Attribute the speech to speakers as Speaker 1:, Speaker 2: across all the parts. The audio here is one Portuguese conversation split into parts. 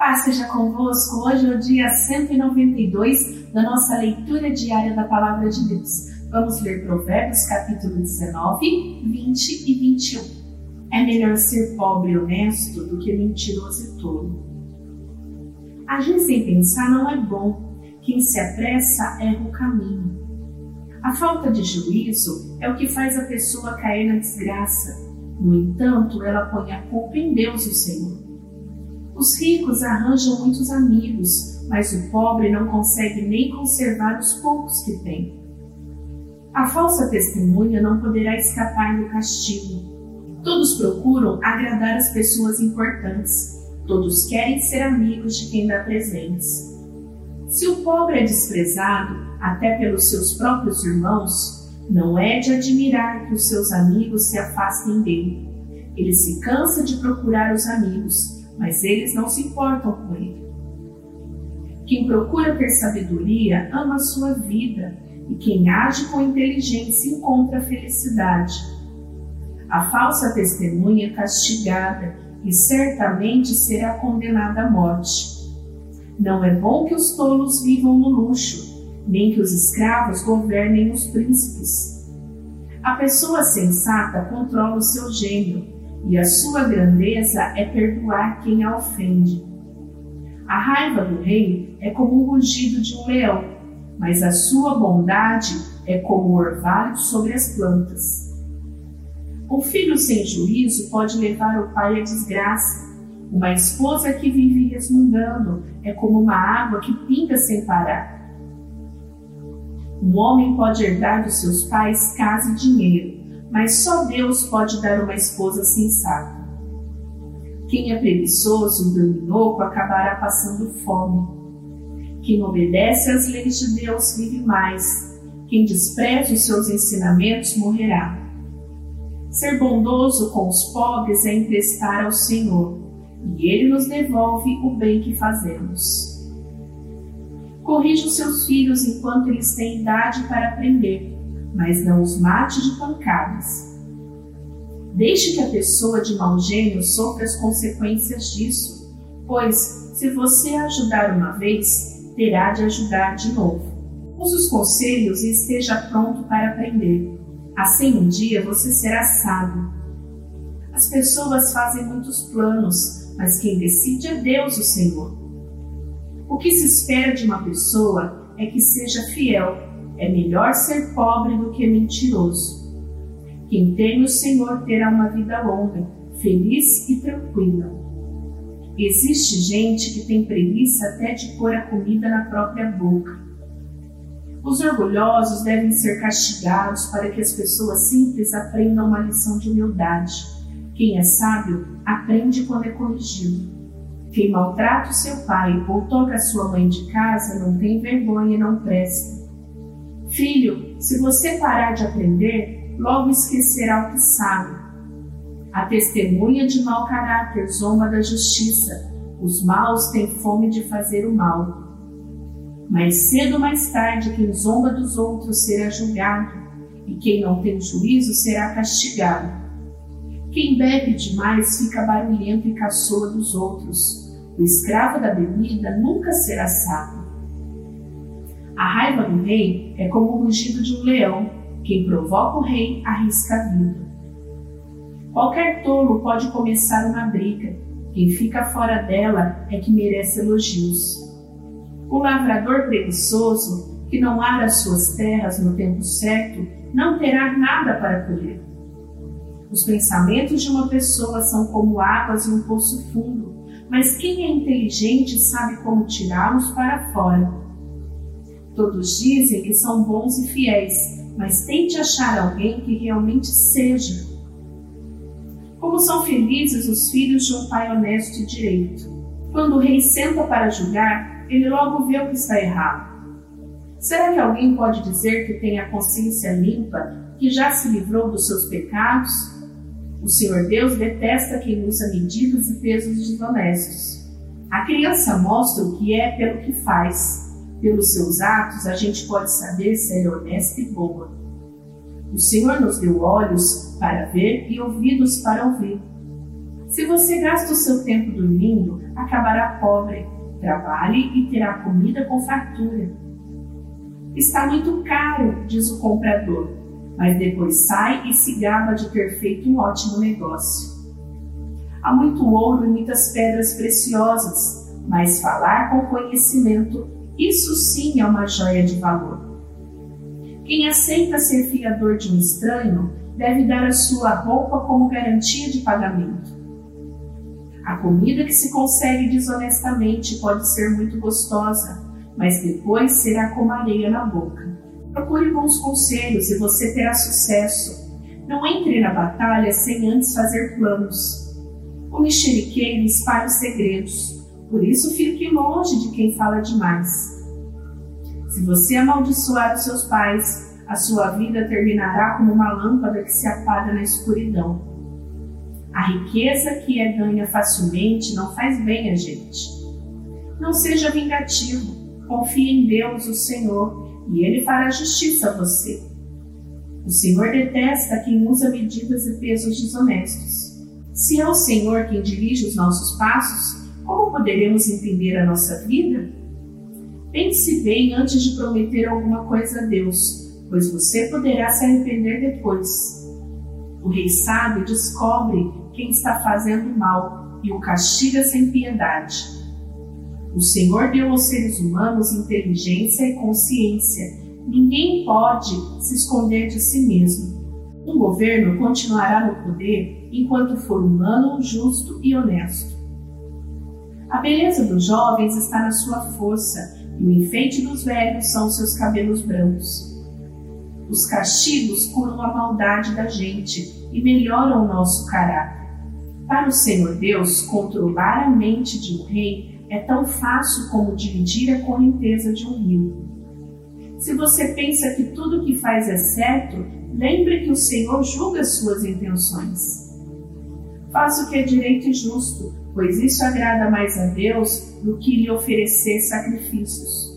Speaker 1: Paz seja convosco. Hoje é o dia 192 da nossa leitura diária da Palavra de Deus. Vamos ler Provérbios capítulo 19, 20 e 21. É melhor ser pobre e honesto do que mentiroso e tolo. Agir sem pensar não é bom. Quem se apressa erra o caminho. A falta de juízo é o que faz a pessoa cair na desgraça. No entanto, ela põe a culpa em Deus, o Senhor. Os ricos arranjam muitos amigos, mas o pobre não consegue nem conservar os poucos que tem. A falsa testemunha não poderá escapar do castigo. Todos procuram agradar as pessoas importantes. Todos querem ser amigos de quem dá presentes. Se o pobre é desprezado, até pelos seus próprios irmãos, não é de admirar que os seus amigos se afastem dele. Ele se cansa de procurar os amigos, mas eles não se importam com ele. Quem procura ter sabedoria ama a sua vida, e quem age com inteligência encontra felicidade. A falsa testemunha é castigada e certamente será condenada à morte. Não é bom que os tolos vivam no luxo, nem que os escravos governem os príncipes. A pessoa sensata controla o seu gênio, e a sua grandeza é perdoar quem a ofende. A raiva do rei é como o rugido de um leão, mas a sua bondade é como o orvalho sobre as plantas. Um filho sem juízo pode levar o pai à desgraça. Uma esposa que vive resmungando é como uma água que pinga sem parar. Um homem pode herdar dos seus pais casa e dinheiro, mas só Deus pode dar uma esposa sensata. Quem é preguiçoso e dorminoco acabará passando fome. Quem obedece às leis de Deus vive mais. Quem despreza os seus ensinamentos morrerá. Ser bondoso com os pobres é emprestar ao Senhor, e Ele nos devolve o bem que fazemos. Corrija os seus filhos enquanto eles têm idade para aprender, mas não os mate de pancadas. Deixe que a pessoa de mau gênio sofra as consequências disso, pois, se você ajudar uma vez, terá de ajudar de novo. Use os conselhos e esteja pronto para aprender. Assim um dia você será sábio. As pessoas fazem muitos planos, mas quem decide é Deus, o Senhor. O que se espera de uma pessoa é que seja fiel. É melhor ser pobre do que mentiroso. Quem tem o Senhor terá uma vida longa, feliz e tranquila. Existe gente que tem preguiça até de pôr a comida na própria boca. Os orgulhosos devem ser castigados para que as pessoas simples aprendam uma lição de humildade. Quem é sábio aprende quando é corrigido. Quem maltrata o seu pai ou toca a sua mãe de casa não tem vergonha e não presta. Filho, se você parar de aprender, logo esquecerá o que sabe. A testemunha de mau caráter zomba da justiça. Os maus têm fome de fazer o mal. Mais cedo ou mais tarde, quem zomba dos outros será julgado, e quem não tem juízo será castigado. Quem bebe demais fica barulhento e caçoa dos outros. O escravo da bebida nunca será sábio. A raiva do rei é como o rugido de um leão. Quem provoca o rei arrisca a vida. Qualquer tolo pode começar uma briga. Quem fica fora dela é que merece elogios. O lavrador preguiçoso, que não ara suas terras no tempo certo, não terá nada para colher. Os pensamentos de uma pessoa são como águas em um poço fundo, mas quem é inteligente sabe como tirá-los para fora. Todos dizem que são bons e fiéis, mas tente achar alguém que realmente seja. Como são felizes os filhos de um pai honesto e direito. Quando o rei senta para julgar, ele logo vê o que está errado. Será que alguém pode dizer que tem a consciência limpa, que já se livrou dos seus pecados? O Senhor Deus detesta quem usa medidas e pesos desonestos. A criança mostra o que é pelo que faz. Pelos seus atos, a gente pode saber se ela é honesta e boa. O Senhor nos deu olhos para ver e ouvidos para ouvir. Se você gasta o seu tempo dormindo, acabará pobre. Trabalhe e terá comida com fartura. Está muito caro, diz o comprador, mas depois sai e se gaba de ter feito um ótimo negócio. Há muito ouro e muitas pedras preciosas, mas falar com conhecimento, isso sim é uma joia de valor. Quem aceita ser fiador de um estranho deve dar a sua roupa como garantia de pagamento. A comida que se consegue desonestamente pode ser muito gostosa, mas depois será como areia na boca. Procure bons conselhos e você terá sucesso. Não entre na batalha sem antes fazer planos. O mexeriqueiro espalha os segredos, por isso fique longe de quem fala demais. Se você amaldiçoar os seus pais, a sua vida terminará como uma lâmpada que se apaga na escuridão. A riqueza que é ganha facilmente não faz bem a gente. Não seja vingativo, confie em Deus, o Senhor, e Ele fará justiça a você. O Senhor detesta quem usa medidas e pesos desonestos. Se é o Senhor quem dirige os nossos passos, como poderemos entender a nossa vida? Pense bem antes de prometer alguma coisa a Deus, pois você poderá se arrepender depois. O rei sábio descobre quem está fazendo mal e o castiga sem piedade. O Senhor deu aos seres humanos inteligência e consciência. Ninguém pode se esconder de si mesmo. Um governo continuará no poder enquanto for humano, justo e honesto. A beleza dos jovens está na sua força e o enfeite dos velhos são seus cabelos brancos. Os castigos curam a maldade da gente e melhoram o nosso caráter. Para o Senhor Deus, controlar a mente de um rei é tão fácil como dividir a correnteza de um rio. Se você pensa que tudo que faz é certo, lembre que o Senhor julga suas intenções. Faça o que é direito e justo, pois isso agrada mais a Deus do que lhe oferecer sacrifícios.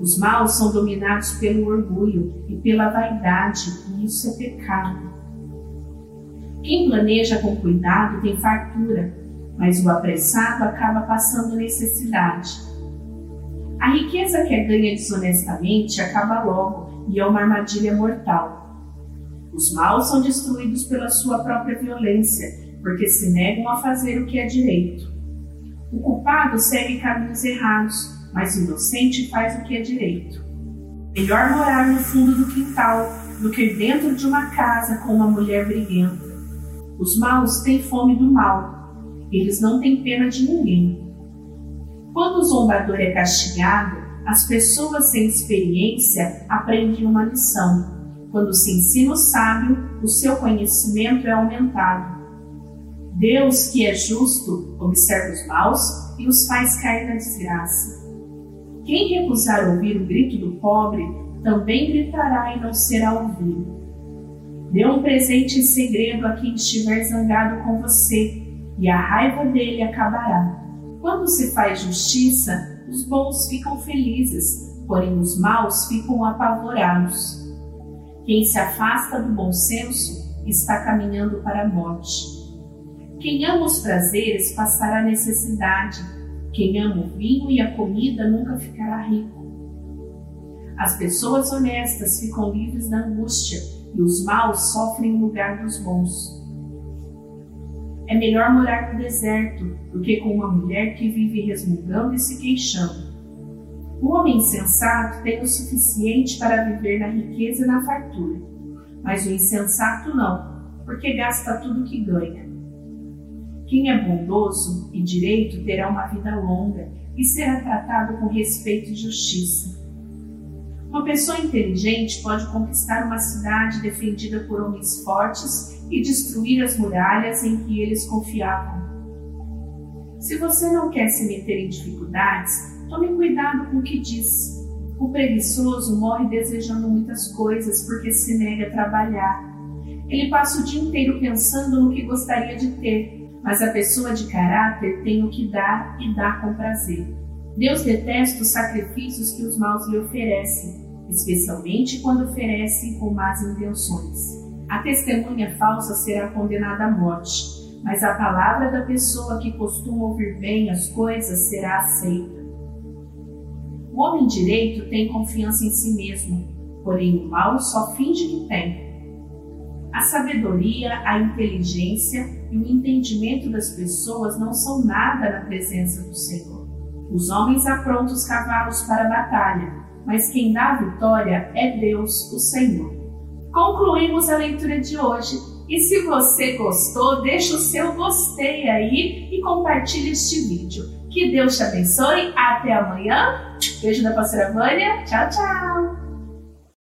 Speaker 1: Os maus são dominados pelo orgulho e pela vaidade, e isso é pecado. Quem planeja com cuidado tem fartura, mas o apressado acaba passando necessidade. A riqueza que é ganha desonestamente acaba logo e é uma armadilha mortal. Os maus são destruídos pela sua própria violência porque se negam a fazer o que é direito. O culpado segue caminhos errados, mas o inocente faz o que é direito. Melhor morar no fundo do quintal do que dentro de uma casa com uma mulher briguenta. Os maus têm fome do mal, eles não têm pena de ninguém. Quando o zombador é castigado, as pessoas sem experiência aprendem uma lição. Quando se ensina o sábio, o seu conhecimento é aumentado. Deus, que é justo, observa os maus e os faz cair na desgraça. Quem recusar ouvir o grito do pobre, também gritará e não será ouvido. Dê um presente em segredo a quem estiver zangado com você, e a raiva dele acabará. Quando se faz justiça, os bons ficam felizes, porém os maus ficam apavorados. Quem se afasta do bom senso está caminhando para a morte. Quem ama os prazeres passará necessidade. Quem ama o vinho e a comida nunca ficará rico. As pessoas honestas ficam livres da angústia e os maus sofrem em lugar dos bons. É melhor morar no deserto do que com uma mulher que vive resmungando e se queixando. O homem insensato tem o suficiente para viver na riqueza e na fartura, mas o insensato não, porque gasta tudo que ganha. Quem é bondoso e direito terá uma vida longa e será tratado com respeito e justiça. Uma pessoa inteligente pode conquistar uma cidade defendida por homens fortes e destruir as muralhas em que eles confiavam. Se você não quer se meter em dificuldades, tome cuidado com o que diz. O preguiçoso morre desejando muitas coisas porque se nega a trabalhar. Ele passa o dia inteiro pensando no que gostaria de ter, mas a pessoa de caráter tem o que dar e dá com prazer. Deus detesta os sacrifícios que os maus lhe oferecem, especialmente quando oferecem com más intenções. A testemunha falsa será condenada à morte, mas a palavra da pessoa que costuma ouvir bem as coisas será aceita. O homem direito tem confiança em si mesmo, porém o mal só finge que tem. A sabedoria, a inteligência e o entendimento das pessoas não são nada na presença do Senhor. Os homens aprontam os cavalos para a batalha, mas quem dá a vitória é Deus, o Senhor. Concluímos a leitura de hoje. E se você gostou, deixa o seu gostei aí e compartilhe este vídeo. Que Deus te abençoe. Até amanhã. Beijo da pastora Vânia. Tchau, tchau.